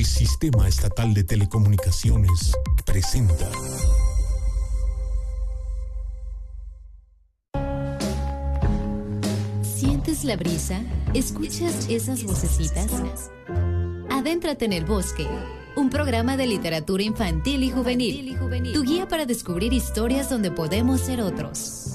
El Sistema Estatal de Telecomunicaciones presenta. ¿Sientes la brisa? ¿Escuchas esas vocecitas? Adéntrate en el bosque. Un programa de literatura infantil y juvenil. Tu guía para descubrir historias donde podemos ser otros.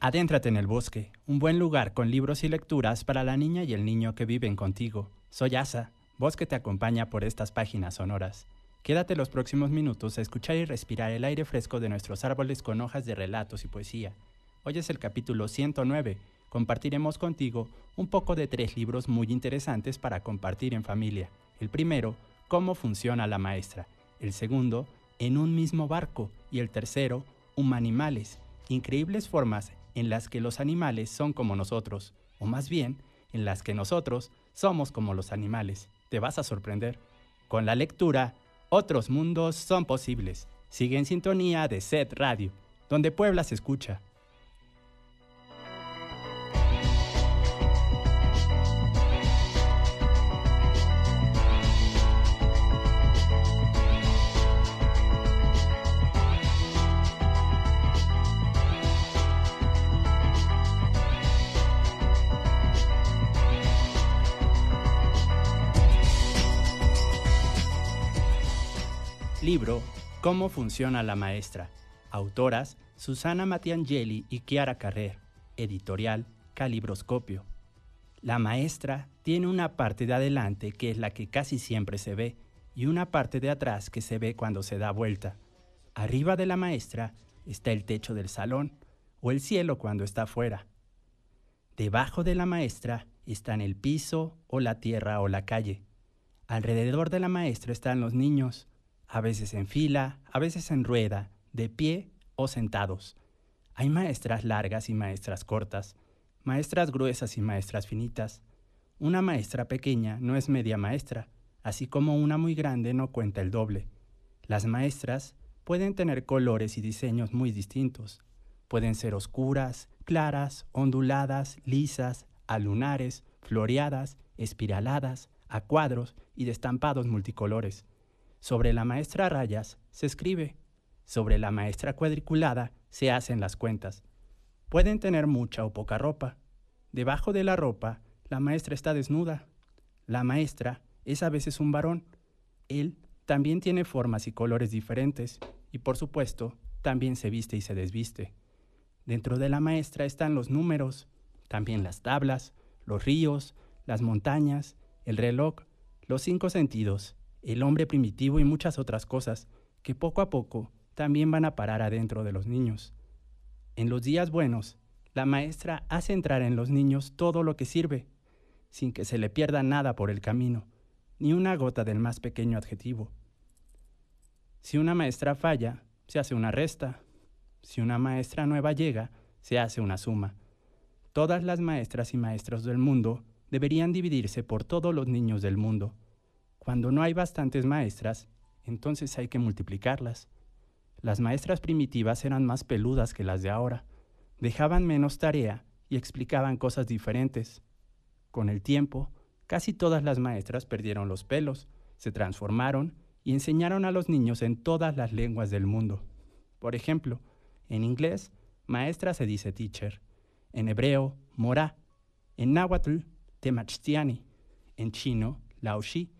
Adéntrate en el bosque, un buen lugar con libros y lecturas para la niña y el niño que viven contigo. Soy Asa, voz que te acompaña por estas páginas sonoras. Quédate los próximos minutos a escuchar y respirar el aire fresco de nuestros árboles con hojas de relatos y poesía. Hoy es el capítulo 109. Compartiremos contigo un poco de tres libros muy interesantes para compartir en familia. El primero, Cómo funciona la maestra. El segundo, En un mismo barco. Y el tercero, Humanimales. Increíbles formas en las que los animales son como nosotros, o más bien, en las que nosotros somos como los animales. Te vas a sorprender. Con la lectura, otros mundos son posibles. Sigue en sintonía de Set Radio, donde Puebla se escucha. Libro Cómo funciona la maestra. Autoras Susana Matiangeli y Chiara Carrer. Editorial Calibroscopio. La maestra tiene una parte de adelante que es la que casi siempre se ve y una parte de atrás que se ve cuando se da vuelta. Arriba de la maestra está el techo del salón o el cielo cuando está afuera. Debajo de la maestra están el piso o la tierra o la calle. Alrededor de la maestra están los niños, a veces en fila, a veces en rueda, de pie o sentados. Hay maestras largas y maestras cortas, maestras gruesas y maestras finitas. Una maestra pequeña no es media maestra, así como una muy grande no cuenta el doble. Las maestras pueden tener colores y diseños muy distintos. Pueden ser oscuras, claras, onduladas, lisas, alunares, floreadas, espiraladas, a cuadros y de estampados multicolores. Sobre la maestra rayas se escribe. Sobre la maestra cuadriculada se hacen las cuentas. Pueden tener mucha o poca ropa. Debajo de la ropa, la maestra está desnuda. La maestra es a veces un varón. Él también tiene formas y colores diferentes y por supuesto también se viste y se desviste. Dentro de la maestra están los números, también las tablas, los ríos, las montañas, el reloj, los cinco sentidos, el hombre primitivo y muchas otras cosas que poco a poco también van a parar adentro de los niños. En los días buenos, la maestra hace entrar en los niños todo lo que sirve, sin que se le pierda nada por el camino, ni una gota del más pequeño adjetivo. Si una maestra falla, se hace una resta. Si una maestra nueva llega, se hace una suma. Todas las maestras y maestros del mundo deberían dividirse por todos los niños del mundo. Cuando no hay bastantes maestras, entonces hay que multiplicarlas. Las maestras primitivas eran más peludas que las de ahora, dejaban menos tarea y explicaban cosas diferentes. Con el tiempo, casi todas las maestras perdieron los pelos, se transformaron y enseñaron a los niños en todas las lenguas del mundo. Por ejemplo, en inglés, maestra se dice teacher, en hebreo, morá, en náhuatl, temachtiani, en chino, laoshi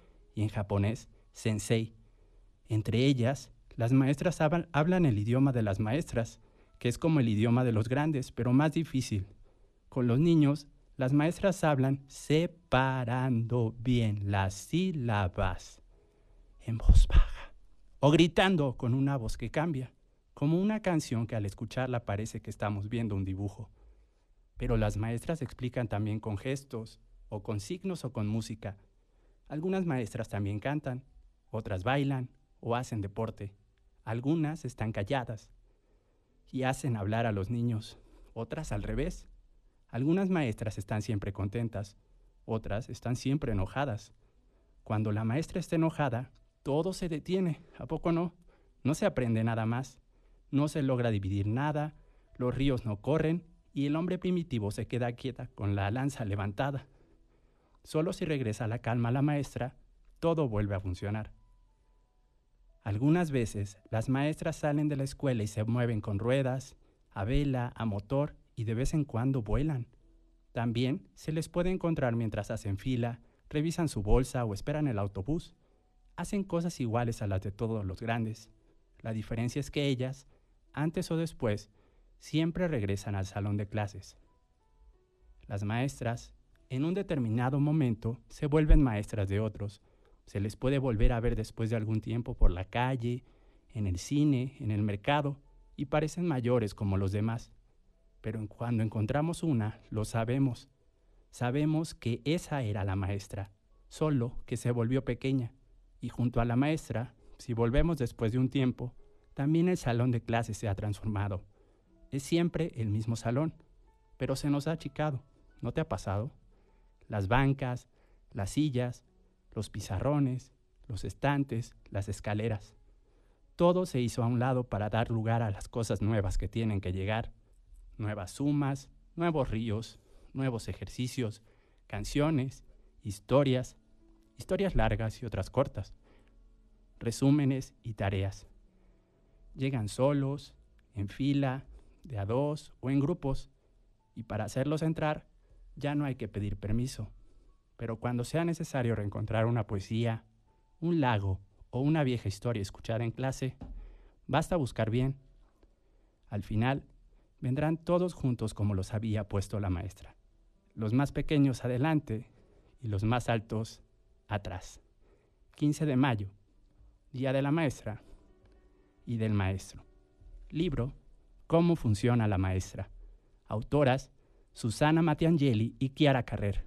en japonés, sensei. Entre ellas, las maestras hablan el idioma de las maestras, que es como el idioma de los grandes, pero más difícil. Con los niños, las maestras hablan separando bien las sílabas en voz baja o gritando con una voz que cambia, como una canción que al escucharla parece que estamos viendo un dibujo. Pero las maestras explican también con gestos, o con signos o con música. Algunas maestras también cantan, otras bailan o hacen deporte. Algunas están calladas y hacen hablar a los niños, otras al revés. Algunas maestras están siempre contentas, otras están siempre enojadas. Cuando la maestra está enojada, todo se detiene, ¿a poco no? No se aprende nada más, no se logra dividir nada, los ríos no corren y el hombre primitivo se queda quieta con la lanza levantada. Solo si regresa la calma la maestra, todo vuelve a funcionar. Algunas veces las maestras salen de la escuela y se mueven con ruedas, a vela, a motor y de vez en cuando vuelan. También se les puede encontrar mientras hacen fila, revisan su bolsa o esperan el autobús. Hacen cosas iguales a las de todos los grandes. La diferencia es que ellas, antes o después, siempre regresan al salón de clases. Las maestras, en un determinado momento, se vuelven maestras de otros. Se les puede volver a ver después de algún tiempo por la calle, en el cine, en el mercado, y parecen mayores como los demás. Pero cuando encontramos una, lo sabemos. Sabemos que esa era la maestra, solo que se volvió pequeña. Y junto a la maestra, si volvemos después de un tiempo, también el salón de clases se ha transformado. Es siempre el mismo salón, pero se nos ha achicado. ¿No te ha pasado? Las bancas, las sillas, los pizarrones, los estantes, las escaleras. Todo se hizo a un lado para dar lugar a las cosas nuevas que tienen que llegar. Nuevas sumas, nuevos ríos, nuevos ejercicios, canciones, historias, historias largas y otras cortas, resúmenes y tareas. Llegan solos, en fila, de a dos o en grupos, y para hacerlos entrar ya no hay que pedir permiso. Pero cuando sea necesario reencontrar una poesía, un lago o una vieja historia escuchada en clase, basta buscar bien. Al final, vendrán todos juntos como los había puesto la maestra. Los más pequeños adelante y los más altos atrás. 15 de mayo, Día de la Maestra y del Maestro. Libro, Cómo funciona la maestra. Autoras, Susana Matiangeli y Chiara Carrer.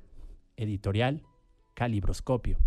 Editorial, Calibroscopio.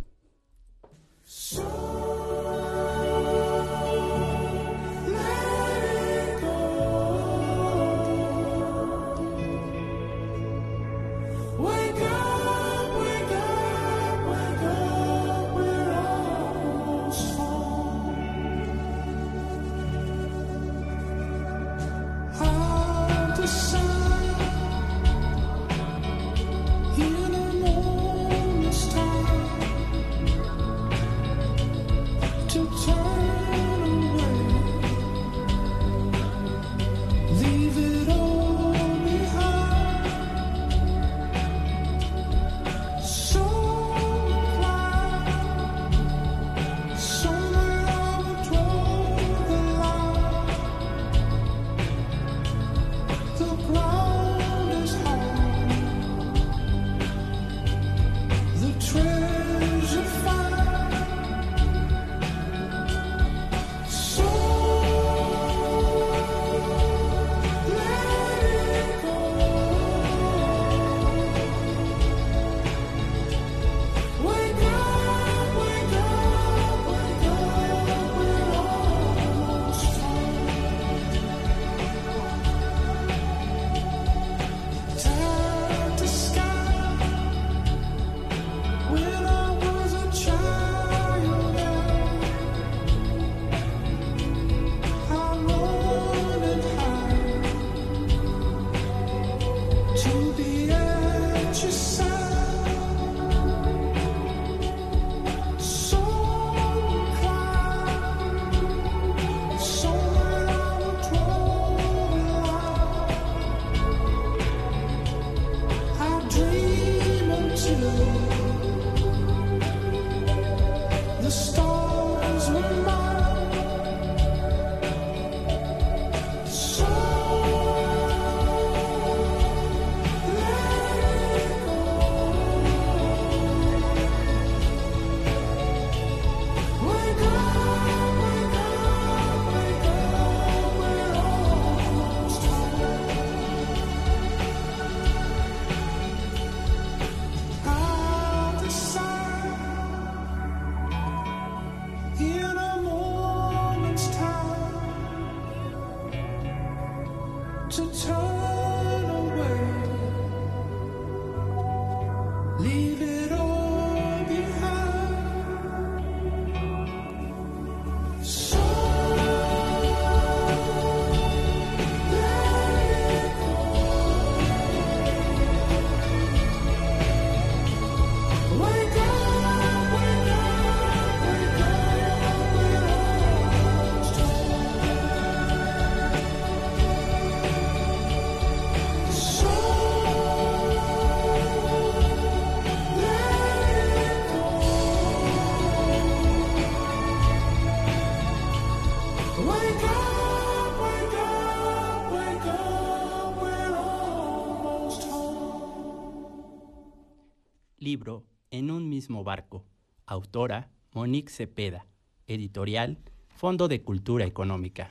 En un mismo barco. Autora Monique Cepeda. Editorial Fondo de Cultura Económica.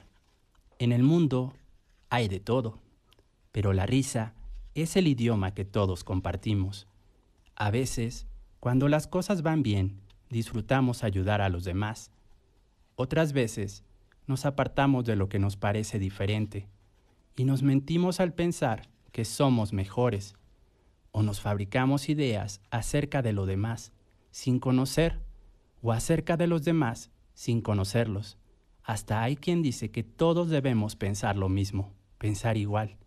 En el mundo hay de todo, pero la risa es el idioma que todos compartimos. A veces, cuando las cosas van bien, disfrutamos ayudar a los demás. Otras veces, nos apartamos de lo que nos parece diferente y nos mentimos al pensar que somos mejores o nos fabricamos ideas acerca de lo demás sin conocer o acerca de los demás sin conocerlos. Hasta hay quien dice que todos debemos pensar lo mismo, pensar igual.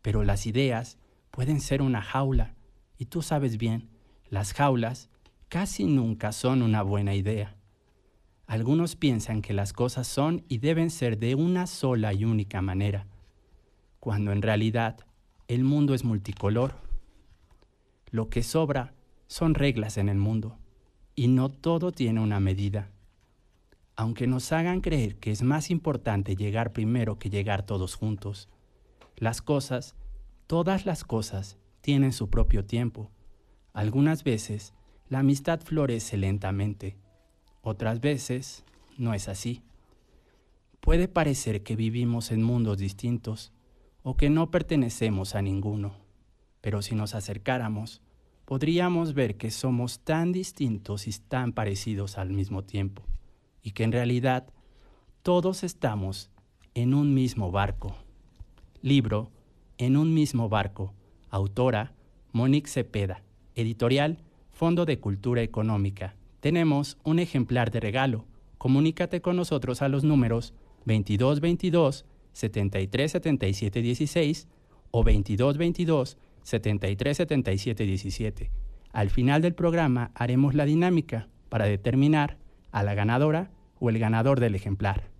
Pero las ideas pueden ser una jaula y tú sabes bien, las jaulas casi nunca son una buena idea. Algunos piensan que las cosas son y deben ser de una sola y única manera, cuando en realidad el mundo es multicolor. Lo que sobra son reglas en el mundo, y no todo tiene una medida. aunque nos hagan creer que es más importante llegar primero que llegar todos juntos. Las cosas, todas las cosas, tienen su propio tiempo. Algunas veces la amistad florece lentamente, otras veces no es así. Puede parecer que vivimos en mundos distintos o que no pertenecemos a ninguno, pero si nos acercáramos, podríamos ver que somos tan distintos y tan parecidos al mismo tiempo, y que en realidad todos estamos en un mismo barco. Libro En un mismo barco. Autora Monique Cepeda. Editorial Fondo de Cultura Económica. Tenemos un ejemplar de regalo. Comunícate con nosotros a los números 2222 7377 16 o 2222 7377 17. Al final del programa haremos la dinámica para determinar a la ganadora o el ganador del ejemplar.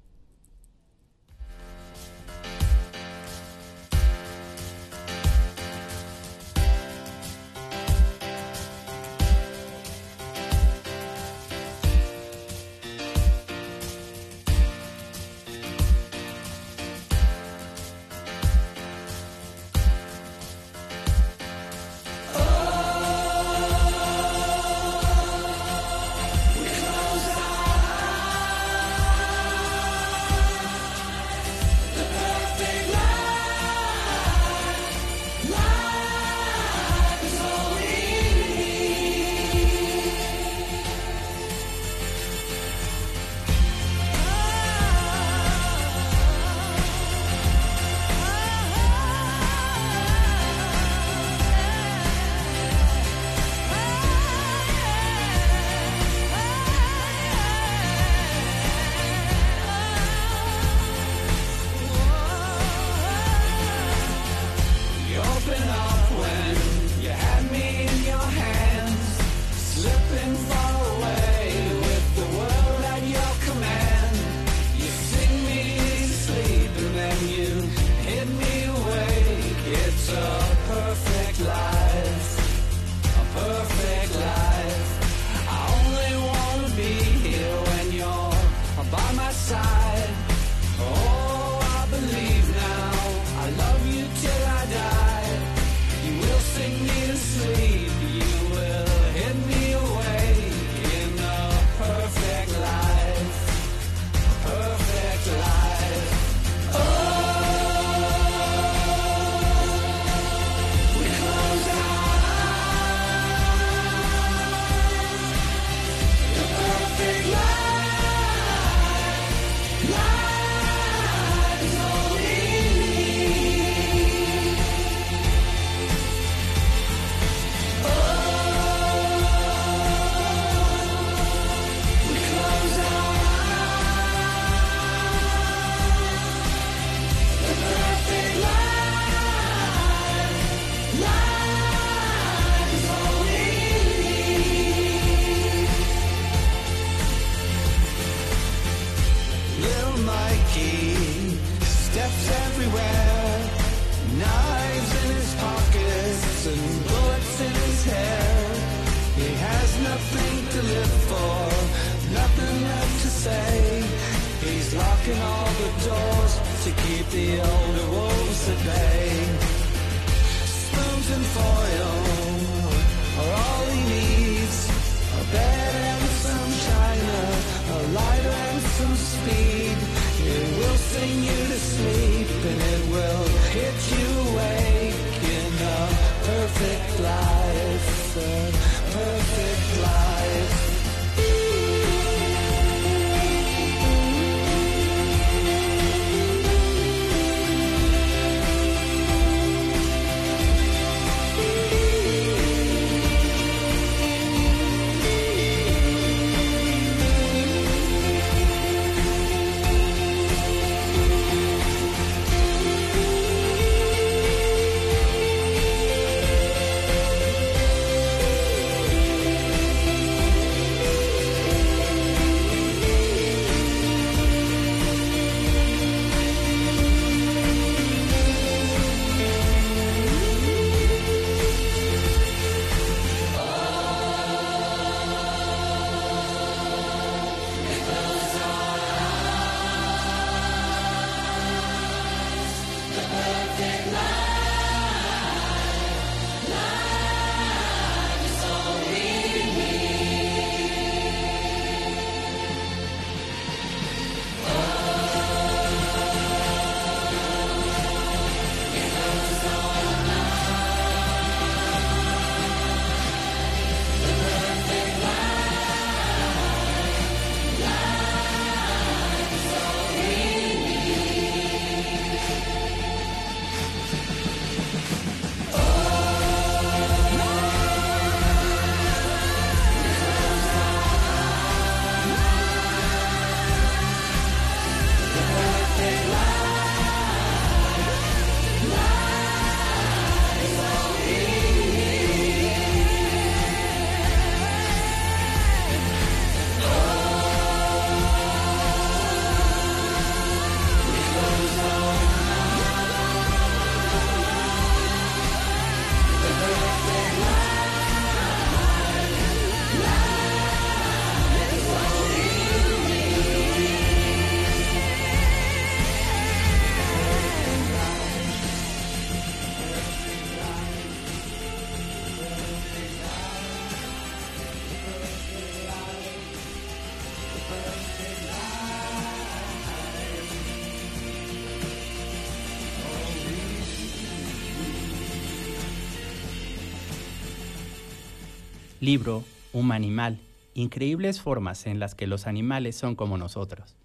Libro Humanimal, increíbles formas en las que los animales son como nosotros.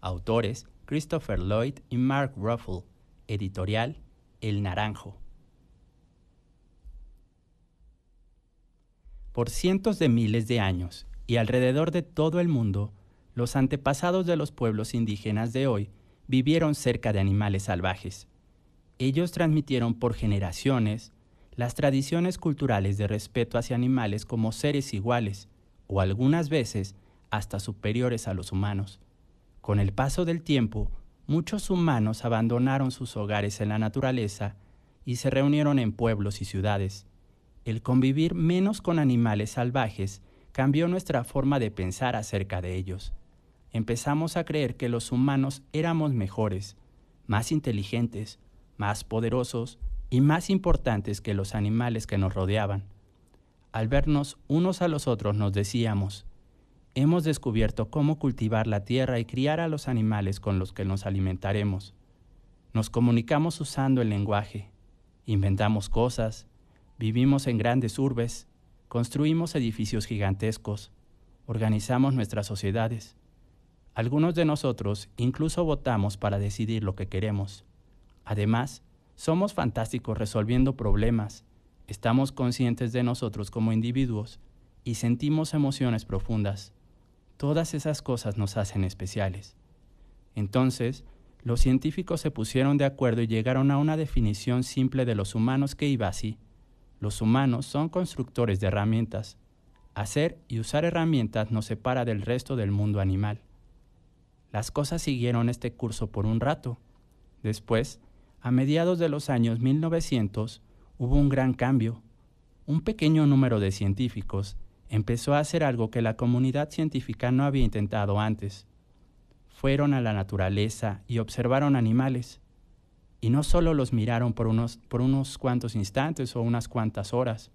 Autores Christopher Lloyd y Mark Ruffle. Editorial El Naranjo. Por cientos de miles de años y alrededor de todo el mundo, los antepasados de los pueblos indígenas de hoy vivieron cerca de animales salvajes. Ellos transmitieron por generaciones las tradiciones culturales de respeto hacia animales como seres iguales, o algunas veces hasta superiores a los humanos. Con el paso del tiempo, muchos humanos abandonaron sus hogares en la naturaleza y se reunieron en pueblos y ciudades. El convivir menos con animales salvajes cambió nuestra forma de pensar acerca de ellos. Empezamos a creer que los humanos éramos mejores, más inteligentes, más poderosos y más importantes que los animales que nos rodeaban. Al vernos unos a los otros nos decíamos, hemos descubierto cómo cultivar la tierra y criar a los animales con los que nos alimentaremos. Nos comunicamos usando el lenguaje, inventamos cosas, vivimos en grandes urbes, construimos edificios gigantescos, organizamos nuestras sociedades. Algunos de nosotros incluso votamos para decidir lo que queremos. Además, somos fantásticos resolviendo problemas, estamos conscientes de nosotros como individuos y sentimos emociones profundas. Todas esas cosas nos hacen especiales. Entonces, los científicos se pusieron de acuerdo y llegaron a una definición simple de los humanos que iba así. Los humanos son constructores de herramientas. Hacer y usar herramientas nos separa del resto del mundo animal. Las cosas siguieron este curso por un rato. Después, a mediados de los años 1900, hubo un gran cambio. Un pequeño número de científicos empezó a hacer algo que la comunidad científica no había intentado antes. Fueron a la naturaleza y observaron animales. Y no solo los miraron por unos, por unos cuantos instantes o unas cuantas horas.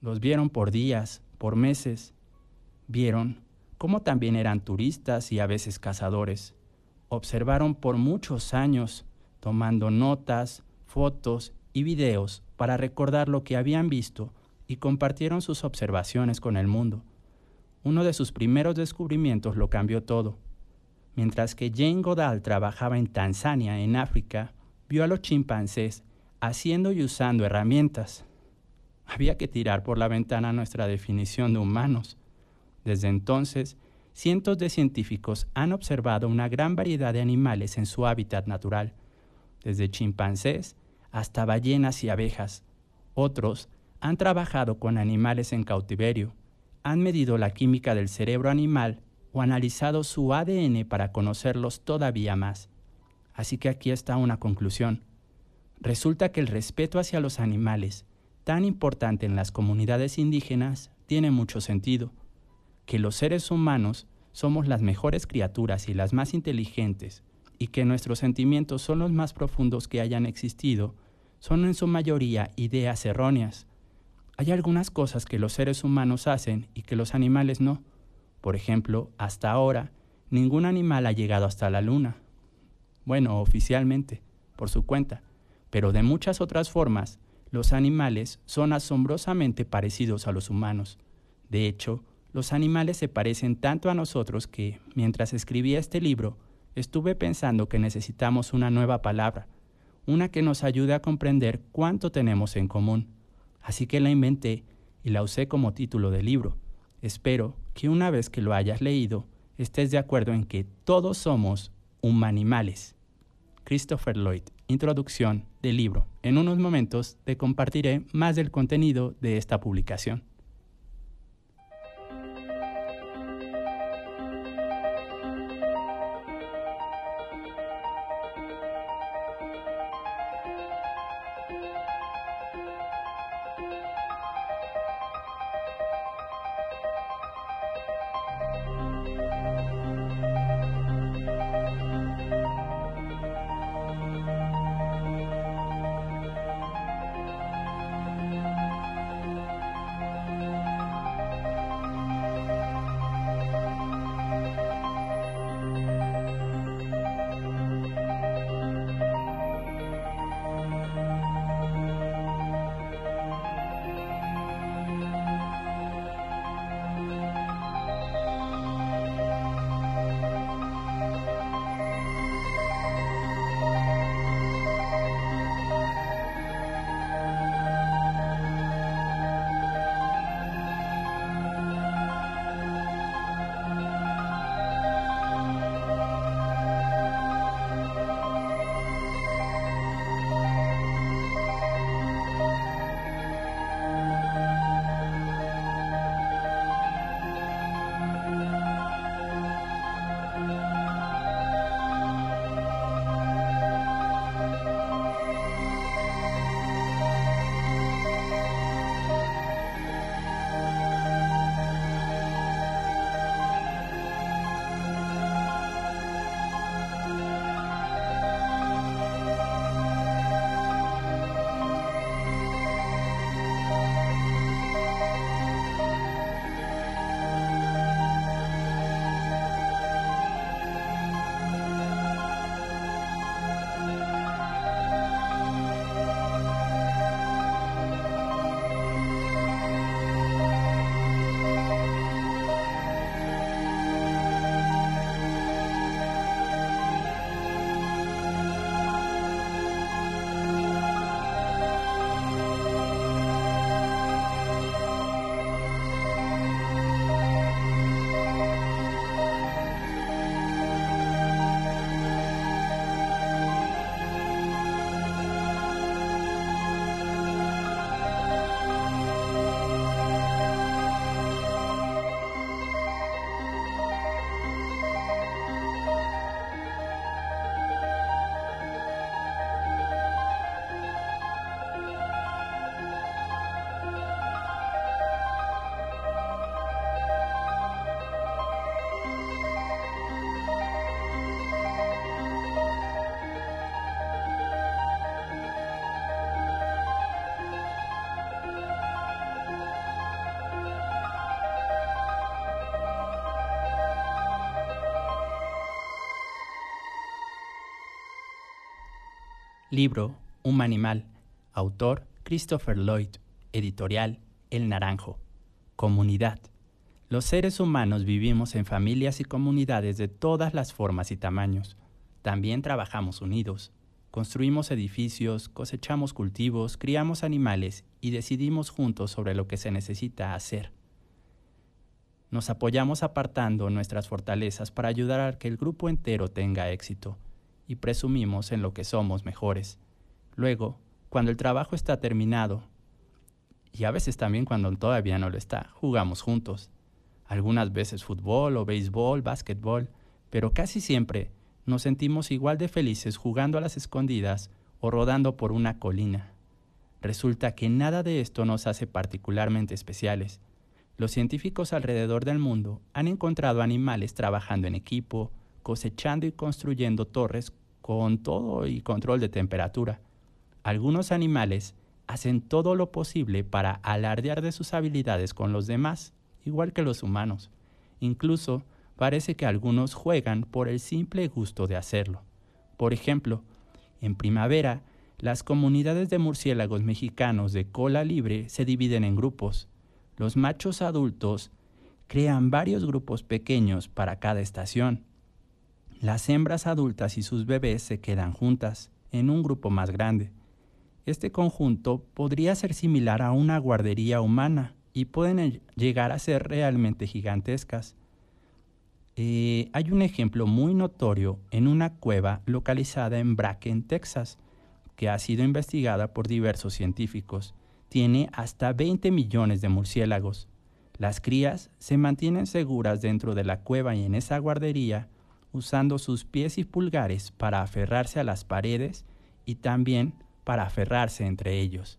Los vieron por días, por meses. Vieron cómo también eran turistas y a veces cazadores. Observaron por muchos años, tomando notas, fotos y videos para recordar lo que habían visto y compartieron sus observaciones con el mundo. Uno de sus primeros descubrimientos lo cambió todo. Mientras que Jane Goodall trabajaba en Tanzania, en África, vio a los chimpancés haciendo y usando herramientas. Había que tirar por la ventana nuestra definición de humanos. Desde entonces, cientos de científicos han observado una gran variedad de animales en su hábitat natural, desde chimpancés hasta ballenas y abejas. Otros han trabajado con animales en cautiverio, han medido la química del cerebro animal o analizado su ADN para conocerlos todavía más. Así que aquí está una conclusión. Resulta que el respeto hacia los animales, tan importante en las comunidades indígenas, tiene mucho sentido. Que los seres humanos somos las mejores criaturas y las más inteligentes, y que nuestros sentimientos son los más profundos que hayan existido, son en su mayoría ideas erróneas. Hay algunas cosas que los seres humanos hacen y que los animales no. Por ejemplo, hasta ahora, ningún animal ha llegado hasta la luna. Bueno, oficialmente, por su cuenta, pero de muchas otras formas, los animales son asombrosamente parecidos a los humanos. De hecho, los animales se parecen tanto a nosotros que, mientras escribía este libro, estuve pensando que necesitamos una nueva palabra, una que nos ayude a comprender cuánto tenemos en común. Así que la inventé y la usé como título del libro. Espero que una vez que lo hayas leído, estés de acuerdo en que todos somos humanimales. Christopher Lloyd, introducción del libro. En unos momentos te compartiré más del contenido de esta publicación. Libro Un animal. Autor Christopher Lloyd. Editorial El Naranjo. Comunidad. Los seres humanos vivimos en familias y comunidades de todas las formas y tamaños. También trabajamos unidos. Construimos edificios, cosechamos cultivos, criamos animales y decidimos juntos sobre lo que se necesita hacer. Nos apoyamos apartando nuestras fortalezas para ayudar a que el grupo entero tenga éxito y presumimos en lo que somos mejores. Luego, cuando el trabajo está terminado, y a veces también cuando todavía no lo está, jugamos juntos. Algunas veces fútbol o béisbol, básquetbol, pero casi siempre nos sentimos igual de felices jugando a las escondidas o rodando por una colina. Resulta que nada de esto nos hace particularmente especiales. Los científicos alrededor del mundo han encontrado animales trabajando en equipo, cosechando y construyendo torres con todo y control de temperatura. Algunos animales hacen todo lo posible para alardear de sus habilidades con los demás, igual que los humanos. Incluso parece que algunos juegan por el simple gusto de hacerlo. Por ejemplo, en primavera, las comunidades de murciélagos mexicanos de cola libre se dividen en grupos. Los machos adultos crean varios grupos pequeños para cada estación. Las hembras adultas y sus bebés se quedan juntas, en un grupo más grande. Este conjunto podría ser similar a una guardería humana y pueden llegar a ser realmente gigantescas. Eh, hay un ejemplo muy notorio en una cueva localizada en Bracken, Texas, que ha sido investigada por diversos científicos. Tiene hasta 20 millones de murciélagos. Las crías se mantienen seguras dentro de la cueva y en esa guardería, usando sus pies y pulgares para aferrarse a las paredes y también para aferrarse entre ellos.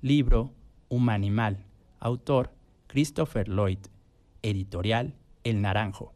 Libro Un animal. Autor Christopher Lloyd. Editorial El Naranjo.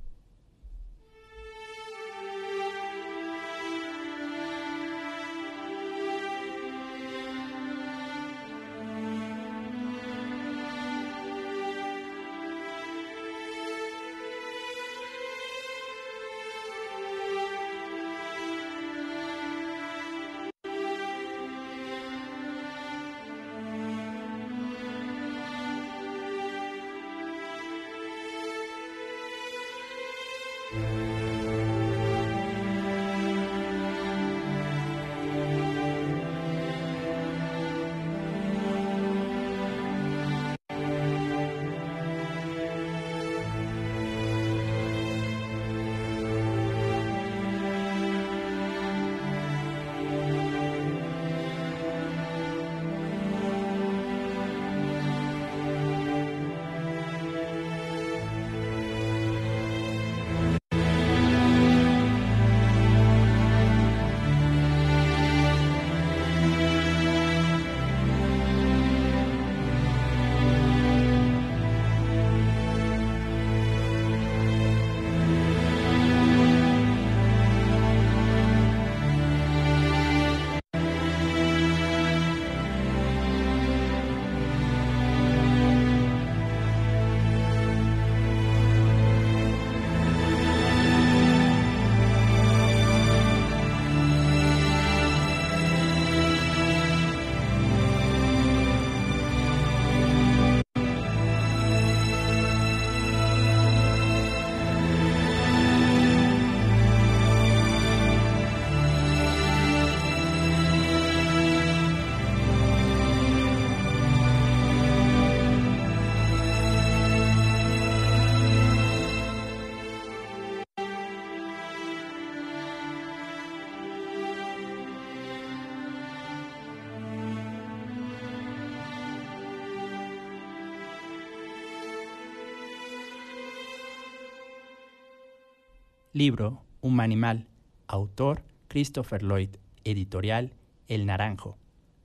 Libro Un animal. Autor Christopher Lloyd. Editorial El Naranjo.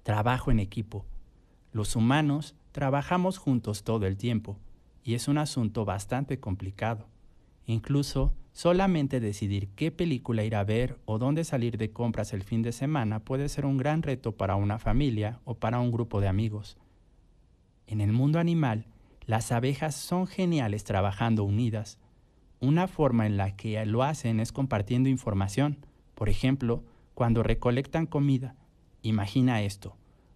Trabajo en equipo. Los humanos trabajamos juntos todo el tiempo y es un asunto bastante complicado. Incluso solamente decidir qué película ir a ver o dónde salir de compras el fin de semana puede ser un gran reto para una familia o para un grupo de amigos. En el mundo animal, las abejas son geniales trabajando unidas. Una forma en la que lo hacen es compartiendo información. Por ejemplo, cuando recolectan comida, Imagina esto.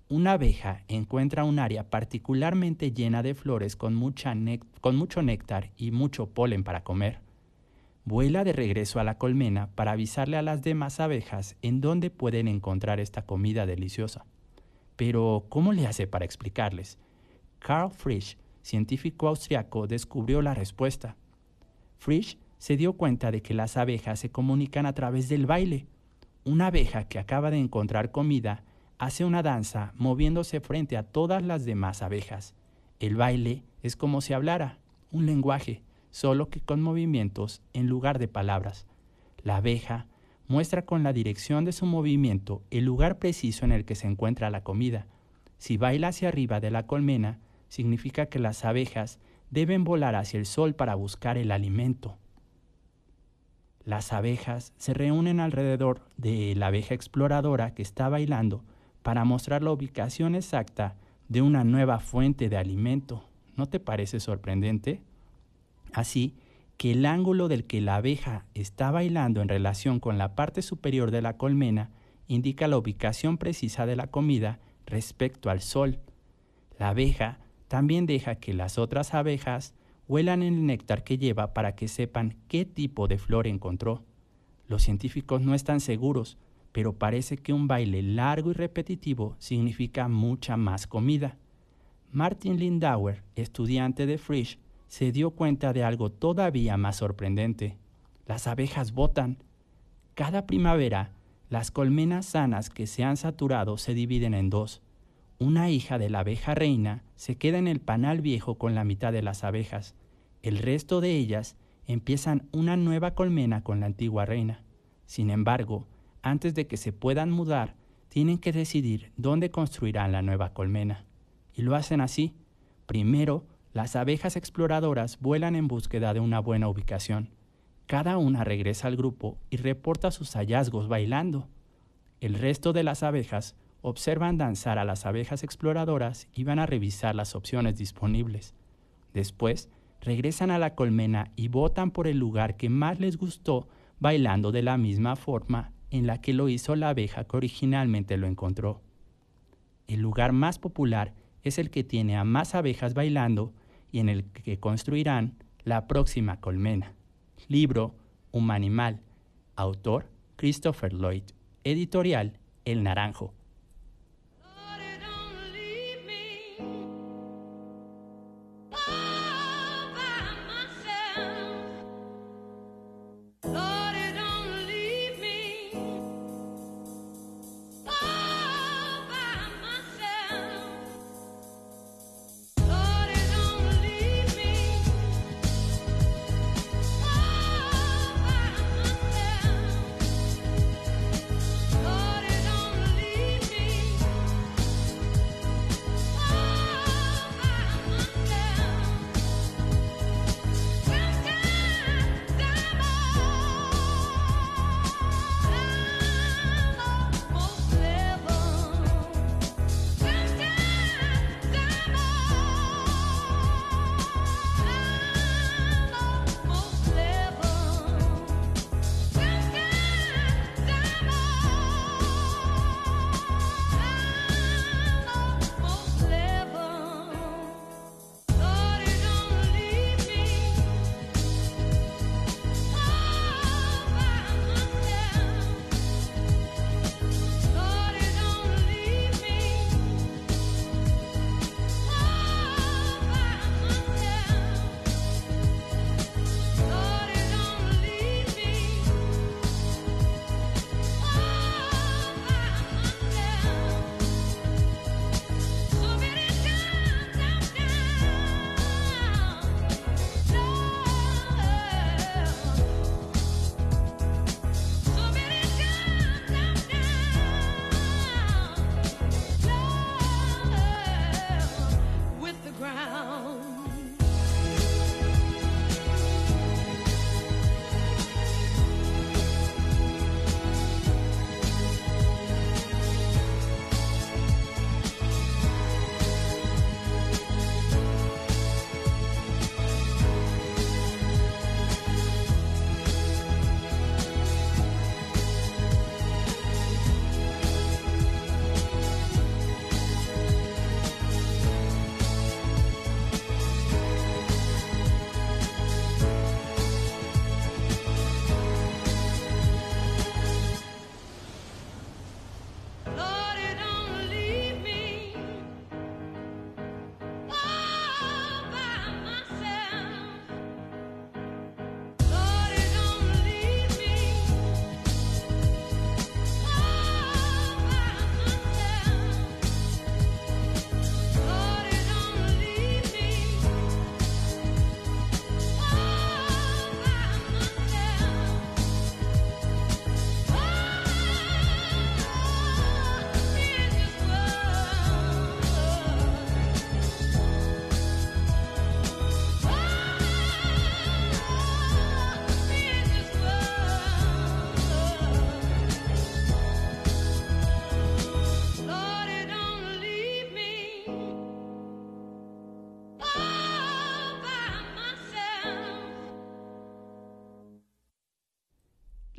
Una abeja encuentra un área particularmente llena de flores con, mucha con mucho néctar y mucho polen para comer. Vuela de regreso a la colmena para avisarle a las demás abejas en dónde pueden encontrar esta comida deliciosa. Pero, ¿cómo le hace para explicarles? Carl Frisch, científico austriaco, descubrió la respuesta. Frisch se dio cuenta de que las abejas se comunican a través del baile. Una abeja que acaba de encontrar comida hace una danza moviéndose frente a todas las demás abejas. El baile es como si hablara, un lenguaje, solo que con movimientos en lugar de palabras. La abeja muestra con la dirección de su movimiento el lugar preciso en el que se encuentra la comida. Si baila hacia arriba de la colmena, significa que las abejas deben volar hacia el sol para buscar el alimento. Las abejas se reúnen alrededor de la abeja exploradora que está bailando para mostrar la ubicación exacta de una nueva fuente de alimento. ¿No te parece sorprendente? Así que el ángulo del que la abeja está bailando en relación con la parte superior de la colmena indica la ubicación precisa de la comida respecto al sol. La abeja también deja que las otras abejas huelan el néctar que lleva para que sepan qué tipo de flor encontró. Los científicos no están seguros, pero parece que un baile largo y repetitivo significa mucha más comida. Martin Lindauer, estudiante de Frisch, se dio cuenta de algo todavía más sorprendente. Las abejas botan. Cada primavera, las colmenas sanas que se han saturado se dividen en dos. Una hija de la abeja reina se queda en el panal viejo con la mitad de las abejas. El resto de ellas empiezan una nueva colmena con la antigua reina. Sin embargo, antes de que se puedan mudar, tienen que decidir dónde construirán la nueva colmena. Y lo hacen así. Primero, las abejas exploradoras vuelan en búsqueda de una buena ubicación. Cada una regresa al grupo y reporta sus hallazgos bailando. El resto de las abejas observan danzar a las abejas exploradoras y van a revisar las opciones disponibles. Después, regresan a la colmena y votan por el lugar que más les gustó, bailando de la misma forma en la que lo hizo la abeja que originalmente lo encontró. El lugar más popular es el que tiene a más abejas bailando y en el que construirán la próxima colmena. Libro Humanimal. Autor Christopher Lloyd. Editorial El Naranjo.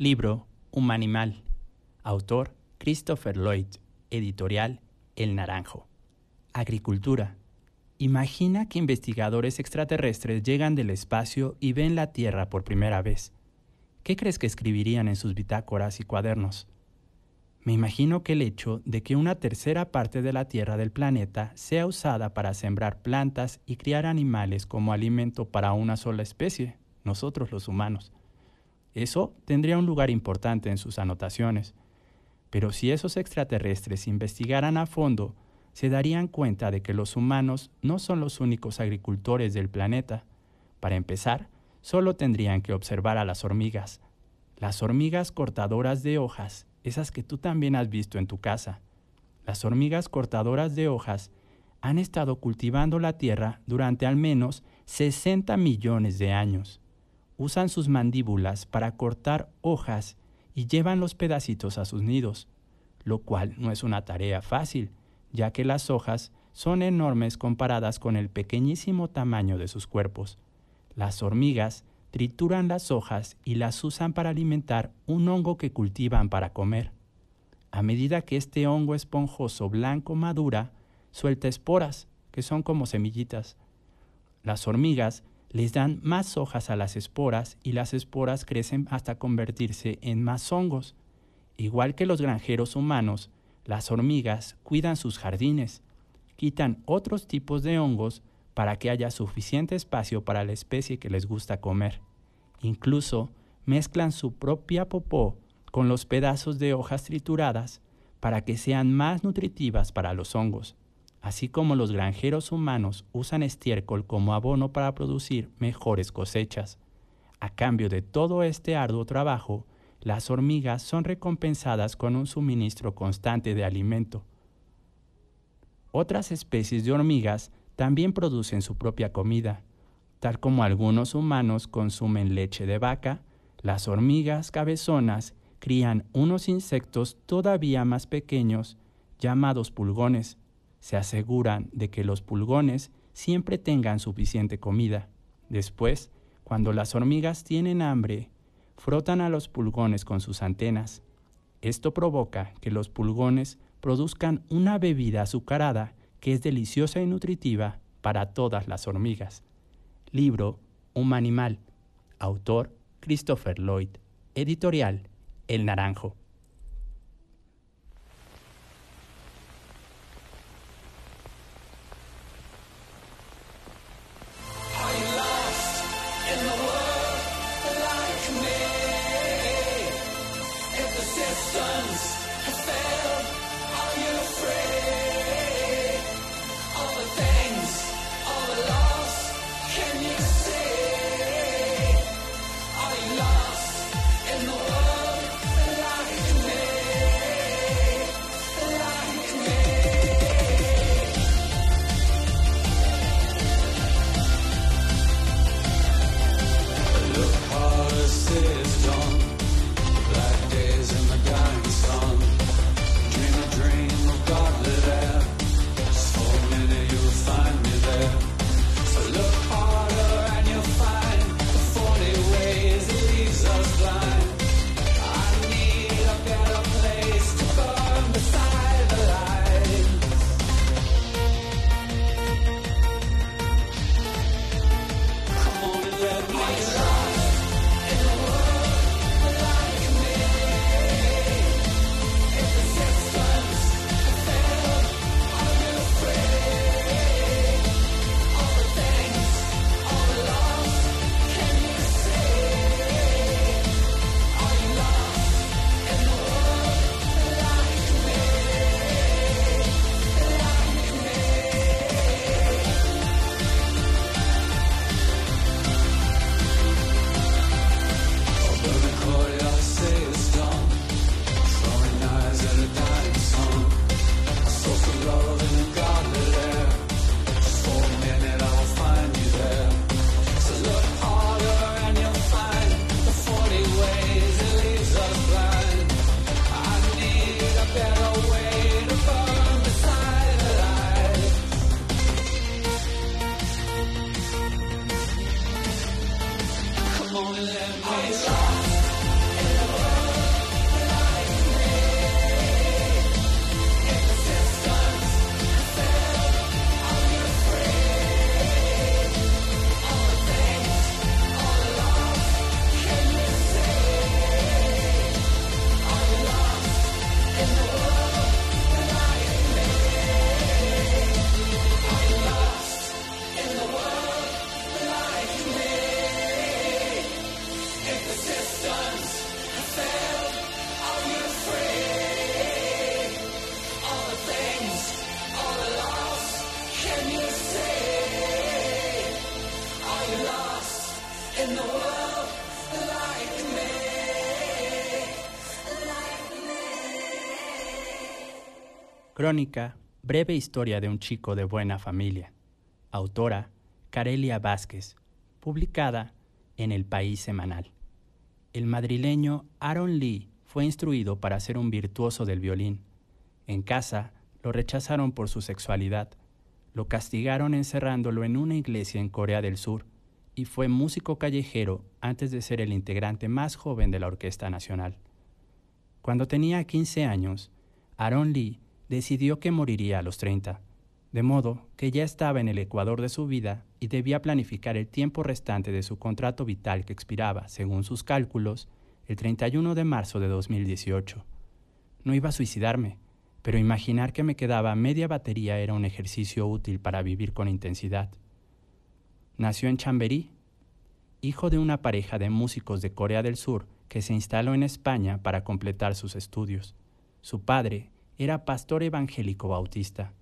Libro Humanimal. Autor Christopher Lloyd. Editorial El Naranjo. Agricultura. Imagina que investigadores extraterrestres llegan del espacio y ven la Tierra por primera vez. ¿Qué crees que escribirían en sus bitácoras y cuadernos? Me imagino que el hecho de que una tercera parte de la tierra del planeta sea usada para sembrar plantas y criar animales como alimento para una sola especie, nosotros los humanos. Eso tendría un lugar importante en sus anotaciones. Pero si esos extraterrestres investigaran a fondo, se darían cuenta de que los humanos no son los únicos agricultores del planeta. Para empezar, solo tendrían que observar a las hormigas. Las hormigas cortadoras de hojas esas que tú también has visto en tu casa. Las hormigas cortadoras de hojas han estado cultivando la tierra durante al menos 60 millones de años. Usan sus mandíbulas para cortar hojas y llevan los pedacitos a sus nidos, lo cual no es una tarea fácil, ya que las hojas son enormes comparadas con el pequeñísimo tamaño de sus cuerpos. Las hormigas trituran las hojas y las usan para alimentar un hongo que cultivan para comer. A medida que este hongo esponjoso blanco madura, suelta esporas, que son como semillitas. Las hormigas les dan más hojas a las esporas y las esporas crecen hasta convertirse en más hongos. Igual que los granjeros humanos, las hormigas cuidan sus jardines, quitan otros tipos de hongos para que haya suficiente espacio para la especie que les gusta comer. Incluso mezclan su propia popó con los pedazos de hojas trituradas para que sean más nutritivas para los hongos, así como los granjeros humanos usan estiércol como abono para producir mejores cosechas. A cambio de todo este arduo trabajo, las hormigas son recompensadas con un suministro constante de alimento. Otras especies de hormigas también producen su propia comida. Tal como algunos humanos consumen leche de vaca, las hormigas cabezonas crían unos insectos todavía más pequeños llamados pulgones. Se aseguran de que los pulgones siempre tengan suficiente comida. Después, cuando las hormigas tienen hambre, frotan a los pulgones con sus antenas. Esto provoca que los pulgones produzcan una bebida azucarada que es deliciosa y nutritiva para todas las hormigas. Libro Un animal. Autor Christopher Lloyd. Editorial El Naranjo. Emotions have failed. Are you afraid of the things. Crónica, breve historia de un chico de buena familia. Autora, Carelia Vázquez. Publicada en El País Semanal. El madrileño Aaron Lee fue instruido para ser un virtuoso del violín. En casa lo rechazaron por su sexualidad. Lo castigaron encerrándolo en una iglesia en Corea del Sur y fue músico callejero antes de ser el integrante más joven de la Orquesta Nacional. Cuando tenía 15 años, Aaron Lee decidió que moriría a los 30, de modo que ya estaba en el ecuador de su vida y debía planificar el tiempo restante de su contrato vital que expiraba, según sus cálculos, el 31 de marzo de 2018. No iba a suicidarme, pero imaginar que me quedaba media batería era un ejercicio útil para vivir con intensidad. Nació en Chamberí, hijo de una pareja de músicos de Corea del Sur que se instaló en España para completar sus estudios. Su padre era pastor evangélico bautista.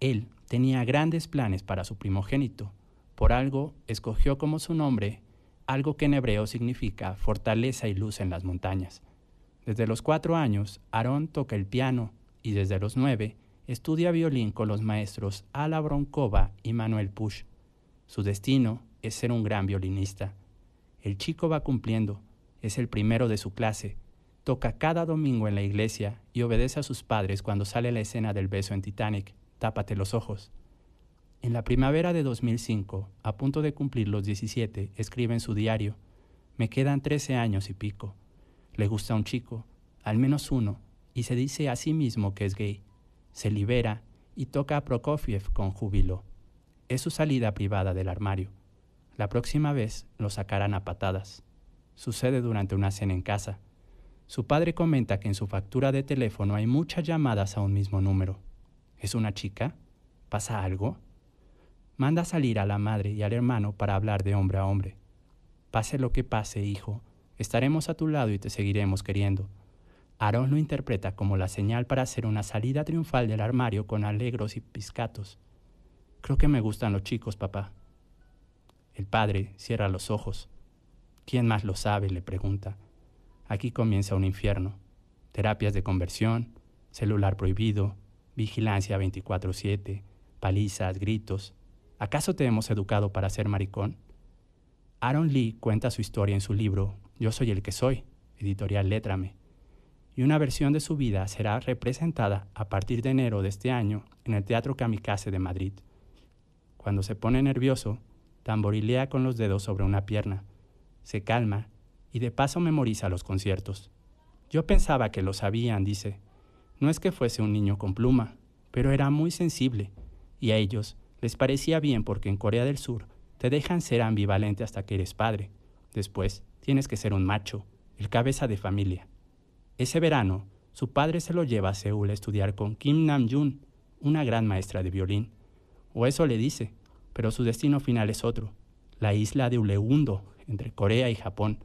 Él tenía grandes planes para su primogénito. Por algo escogió como su nombre algo que en hebreo significa fortaleza y luz en las montañas. Desde los cuatro años, Aarón toca el piano y desde los nueve estudia violín con los maestros Ala Bronkova y Manuel Push. Su destino es ser un gran violinista. El chico va cumpliendo, es el primero de su clase, toca cada domingo en la iglesia y obedece a sus padres cuando sale la escena del beso en Titanic, tápate los ojos. En la primavera de 2005, a punto de cumplir los 17, escribe en su diario, me quedan 13 años y pico. Le gusta un chico, al menos uno, y se dice a sí mismo que es gay. Se libera y toca a Prokofiev con júbilo. Es su salida privada del armario. La próxima vez lo sacarán a patadas. Sucede durante una cena en casa. Su padre comenta que en su factura de teléfono hay muchas llamadas a un mismo número. ¿Es una chica? ¿Pasa algo? Manda salir a la madre y al hermano para hablar de hombre a hombre. Pase lo que pase, hijo, estaremos a tu lado y te seguiremos queriendo. Aarón lo interpreta como la señal para hacer una salida triunfal del armario con alegros y piscatos. Creo que me gustan los chicos, papá. El padre cierra los ojos. ¿Quién más lo sabe? le pregunta. Aquí comienza un infierno. Terapias de conversión, celular prohibido, vigilancia 24/7, palizas, gritos. ¿Acaso te hemos educado para ser maricón? Aaron Lee cuenta su historia en su libro Yo soy el que soy, editorial Létrame, y una versión de su vida será representada a partir de enero de este año en el Teatro Kamikaze de Madrid. Cuando se pone nervioso, tamborilea con los dedos sobre una pierna, se calma y de paso memoriza los conciertos. Yo pensaba que lo sabían, dice. No es que fuese un niño con pluma, pero era muy sensible, y a ellos les parecía bien porque en Corea del Sur te dejan ser ambivalente hasta que eres padre. Después tienes que ser un macho, el cabeza de familia. Ese verano, su padre se lo lleva a Seúl a estudiar con Kim Nam-jun, una gran maestra de violín. O eso le dice, pero su destino final es otro, la isla de Uleundo, entre Corea y Japón.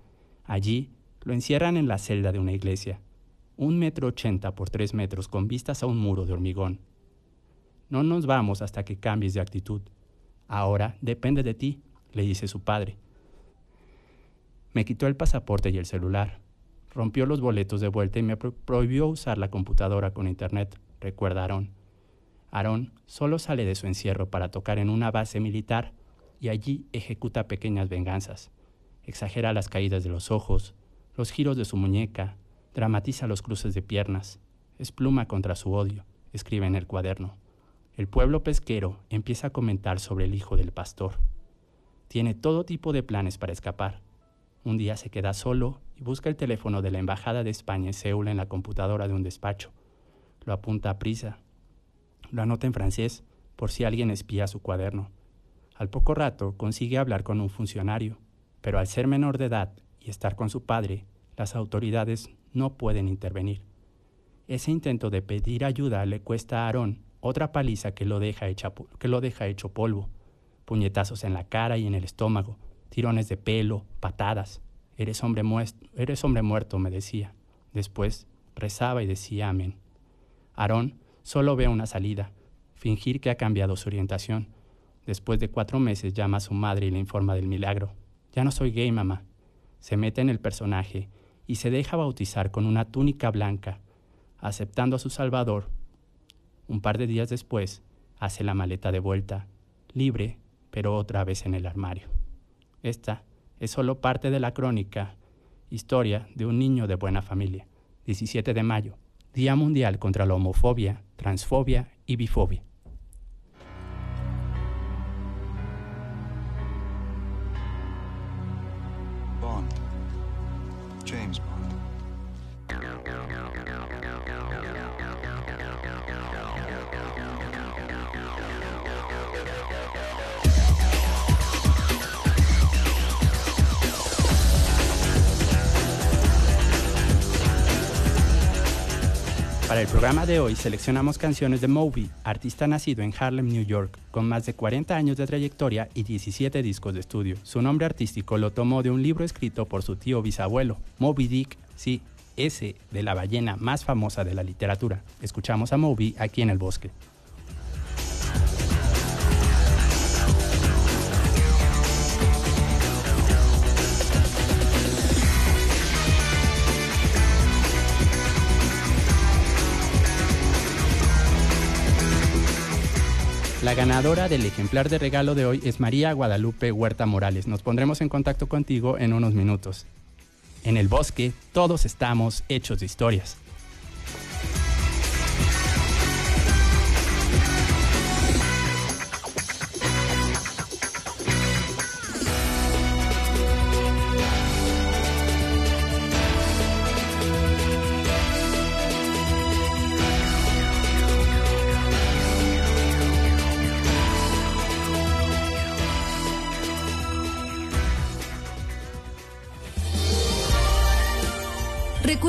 Allí lo encierran en la celda de una iglesia, un metro ochenta por tres metros con vistas a un muro de hormigón. No nos vamos hasta que cambies de actitud. Ahora depende de ti, le dice su padre. Me quitó el pasaporte y el celular. Rompió los boletos de vuelta y me pro prohibió usar la computadora con internet, recuerda Aarón. Aarón solo sale de su encierro para tocar en una base militar y allí ejecuta pequeñas venganzas. Exagera las caídas de los ojos, los giros de su muñeca, dramatiza los cruces de piernas, es pluma contra su odio, escribe en el cuaderno. El pueblo pesquero empieza a comentar sobre el hijo del pastor. Tiene todo tipo de planes para escapar. Un día se queda solo y busca el teléfono de la Embajada de España en Seúl en la computadora de un despacho. Lo apunta a prisa. Lo anota en francés por si alguien espía su cuaderno. Al poco rato consigue hablar con un funcionario, pero al ser menor de edad y estar con su padre, las autoridades no pueden intervenir. Ese intento de pedir ayuda le cuesta a Aarón otra paliza que lo, deja hecho polvo, puñetazos en la cara y en el estómago, tirones de pelo, patadas. Eres hombre, eres hombre muerto, me decía. Después rezaba y decía amén. Aarón solo ve una salida, fingir que ha cambiado su orientación. Después de cuatro meses llama a su madre y le informa del milagro. Ya no soy gay, mamá. Se mete en el personaje y se deja bautizar con una túnica blanca, aceptando a su Salvador Un par de días después, hace la maleta de vuelta, libre, pero otra vez en el armario. Esta es solo parte de la crónica, historia de un niño de buena familia. 17 de mayo, Día Mundial contra la Homofobia, Transfobia y Bifobia. Para el programa de hoy seleccionamos canciones de Moby, artista nacido en Harlem, New York, con más de 40 años de trayectoria y 17 discos de estudio. Su nombre artístico lo tomó de un libro escrito por su tío bisabuelo, Moby Dick, sí, ese de la ballena más famosa de la literatura. Escuchamos a Moby aquí en el bosque. La ganadora del ejemplar de regalo de hoy es María Guadalupe Huerta Morales. Nos pondremos en contacto contigo en unos minutos. En el bosque todos estamos hechos de historias.